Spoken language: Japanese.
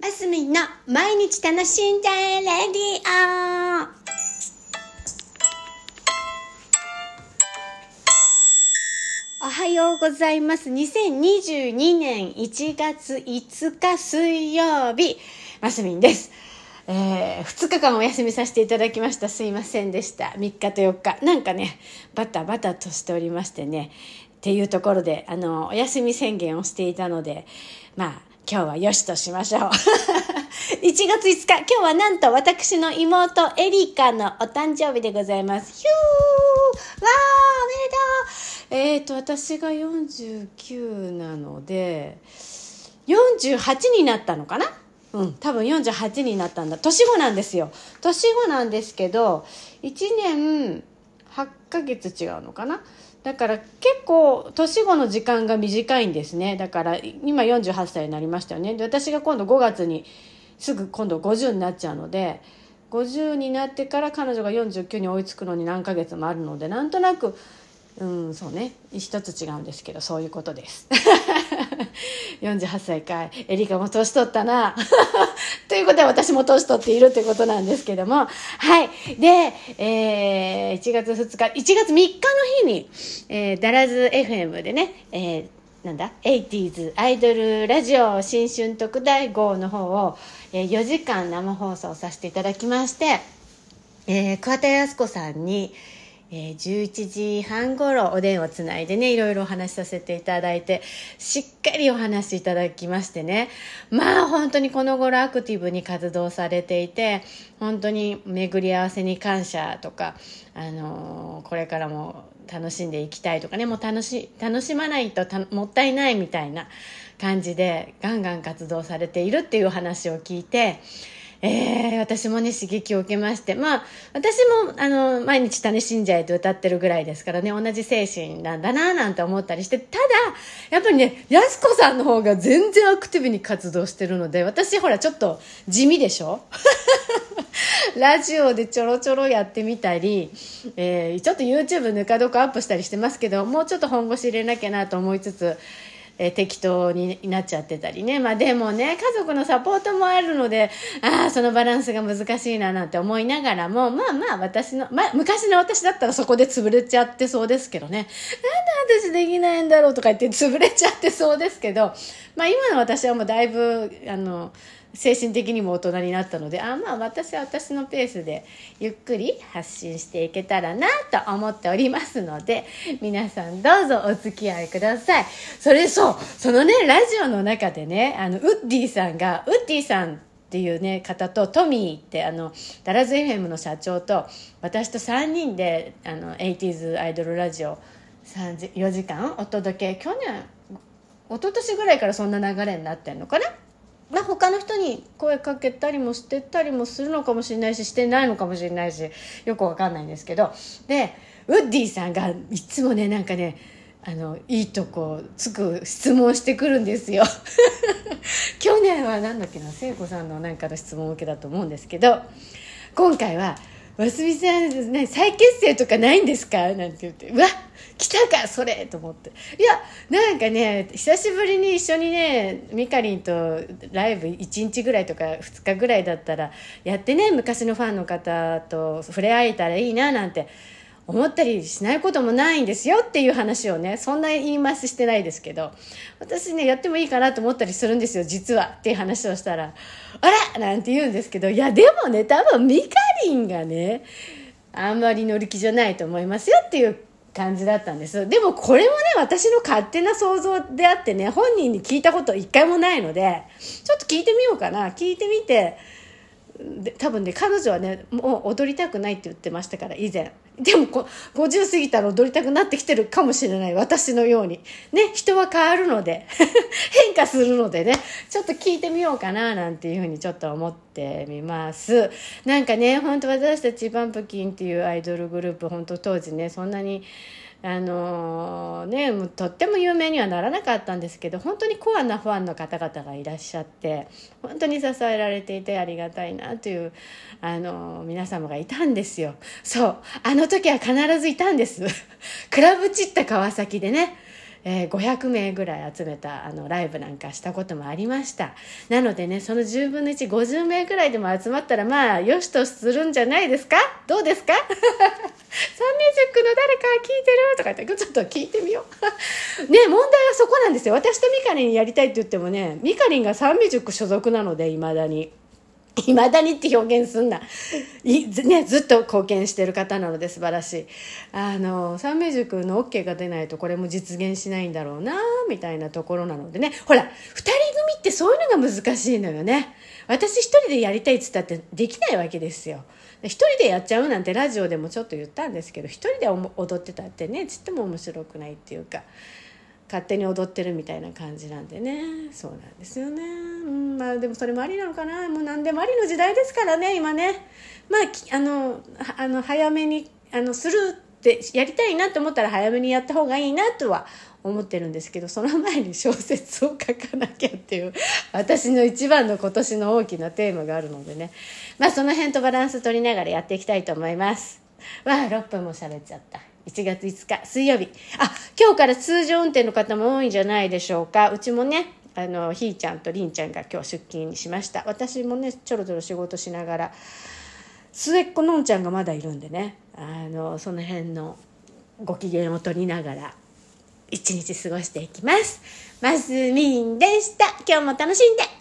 マスミンの毎日楽しんじゃえレディオおはようございます。2022年1月5日水曜日、マスミンです。えー、2日間お休みさせていただきました。すいませんでした。3日と4日。なんかね、バタバタとしておりましてね、っていうところで、あの、お休み宣言をしていたので、まあ、今日はよしとしましょう。1月5日、今日はなんと私の妹エリカのお誕生日でございます。ヒューわーおめでとうえっ、ー、と、私が49なので、48になったのかな？うん、多分48になったんだ。年子なんですよ。年子なんですけど、1年8ヶ月違うのかな？だから結構年後の時間が短いんですね。だから今48歳になりましたよね。で私が今度5月にすぐ今度50になっちゃうので50になってから彼女が49に追いつくのに何ヶ月もあるのでなんとなくうんそうね。一つ違うんですけどそういうことです。48歳かいエリカも年取ったな。ということは私も年取っているということなんですけども。はい。で、えー、1月2日1月3日の日に、えー、ダラズ FM でね、えーなんだ？80s アイドルラジオ新春特大号の方を、えー、4時間生放送させていただきまして、えー、桑田靖子さんに、えー、11時半ごろお電話つないでねいろいろお話しさせていただいてしっかりお話しいただきましてね。まあ本当にこの頃アクティブに活動されていて本当に巡り合わせに感謝とか、あのー、これからも楽しんでいきたいとかねもう楽し楽しまないともったいないみたいな感じでガンガン活動されているっていう話を聞いてえー、私もね、刺激を受けまして、まあ、私も、あの、毎日種信者へと歌ってるぐらいですからね、同じ精神なんだな、なんて思ったりして、ただ、やっぱりね、やすこさんの方が全然アクティブに活動してるので、私ほら、ちょっと地味でしょ？ラジオでちょろちょろやってみたり、えー、ちょっと YouTube ぬかどこアップしたりしてますけど、もうちょっと本腰入れなきゃなと思いつつ、えー、適当になっちゃってたりね。まあでもね、家族のサポートもあるので、ああ、そのバランスが難しいななんて思いながらも、まあまあ私の、まあ昔の私だったらそこで潰れちゃってそうですけどね。なんで私できないんだろうとか言って潰れちゃってそうですけど、まあ今の私はもうだいぶ、あの、精神的にも大人になったのであまあ私は私のペースでゆっくり発信していけたらなと思っておりますので皆さんどうぞお付き合いください。それそうそのねラジオの中でねあのウッディさんがウッディさんっていうね方とトミーってあのダラズ FM の社長と私と3人であの 80s アイドルラジオ4時間お届け去年一昨年ぐらいからそんな流れになってんのかな？ま、他の人に声かけたりもしてたりもするのかもしれないししてないのかもしれないしよくわかんないんですけど。でウッディさんがいつもねなんかねあのいいとこつく質問してくるんですよ。去年は何だっけな聖子さんのなんかの質問を受けたと思うんですけど今回は「わすみさん、ね、再結成とかないんですか?」なんて言って「うわ来たかそれ!」と思っていやなんかね久しぶりに一緒にねみかりんとライブ1日ぐらいとか2日ぐらいだったらやってね昔のファンの方と触れ合えたらいいななんて思ったりしないこともないんですよっていう話をねそんな言い回ししてないですけど私ねやってもいいかなと思ったりするんですよ実はっていう話をしたら「あら!」なんて言うんですけどいやでもね多分みかりんがねあんまり乗り気じゃないと思いますよっていう感じだったんです。でもこれもね、私の勝手な想像であってね、本人に聞いたこと一回もないので、ちょっと聞いてみようかな。聞いてみて、で多分ね彼女はねもう踊りたくないって言ってましたから以前でもこ50過ぎたら踊りたくなってきてるかもしれない。私のように。ね人は変わるので。変化するのでね。ちょっと聞いてみようかななんていうふうにちょっと思ってみます。なんかね本当私たちバンプキンっていうアイドルグループ本当当時ねそんなにあのね、とっても有名にはならなかったんですけど本当にコアなファンの方々がいらっしゃって本当に支えられていてありがたいなという、あの皆様がいたんですよ。そうあの時は必ずいたんです。クラブチッタ川崎でねえー、500名ぐらい集めたあのライブなんかしたこともありました。なのでねその10分の150名ぐらいでも集まったらまあよしとするんじゃないですか？どうですか？ミュージックの誰か聞いてるとか言ってちょっと聞いてみよう ね問題はそこなんですよ私とミカリンやりたいって言ってもねミカリンがサンミュージック所属なのでいまだに。いまだにって表現すんな。いね、ずっと貢献してる方なので素晴らしい。あの、三名塾の OK が出ないとこれも実現しないんだろうな、みたいなところなのでね。ほら、二人組ってそういうのが難しいのよね。私一人でやりたいっつったってできないわけですよ。一人でやっちゃうなんてラジオでもちょっと言ったんですけど、一人で踊ってたってね、ちっとも面白くないっていうか。勝手に踊ってるみたいな感じなんでね。そうなんですよね、うん、まあでもそれもありなのかな。もう何でもありの時代ですからね今ね。まああのあの早めにあのするってやりたいなと思ったら早めにやった方がいいなとは思ってるんですけどその前に小説を書かなきゃっていう私の一番の今年の大きなテーマがあるのでね。まあその辺とバランス取りながらやっていきたいと思います。わあ6分も喋っちゃった。1月5日水曜日。あ今日から通常運転の方も多いんじゃないでしょうか。うちもねあのひーちゃんとりんちゃんが今日出勤しました。私もねちょろちょろ仕事しながら末っ子のんちゃんがまだいるんでね。あのその辺のご機嫌を取りながら一日過ごしていきます。ますみんでした。今日も楽しんで。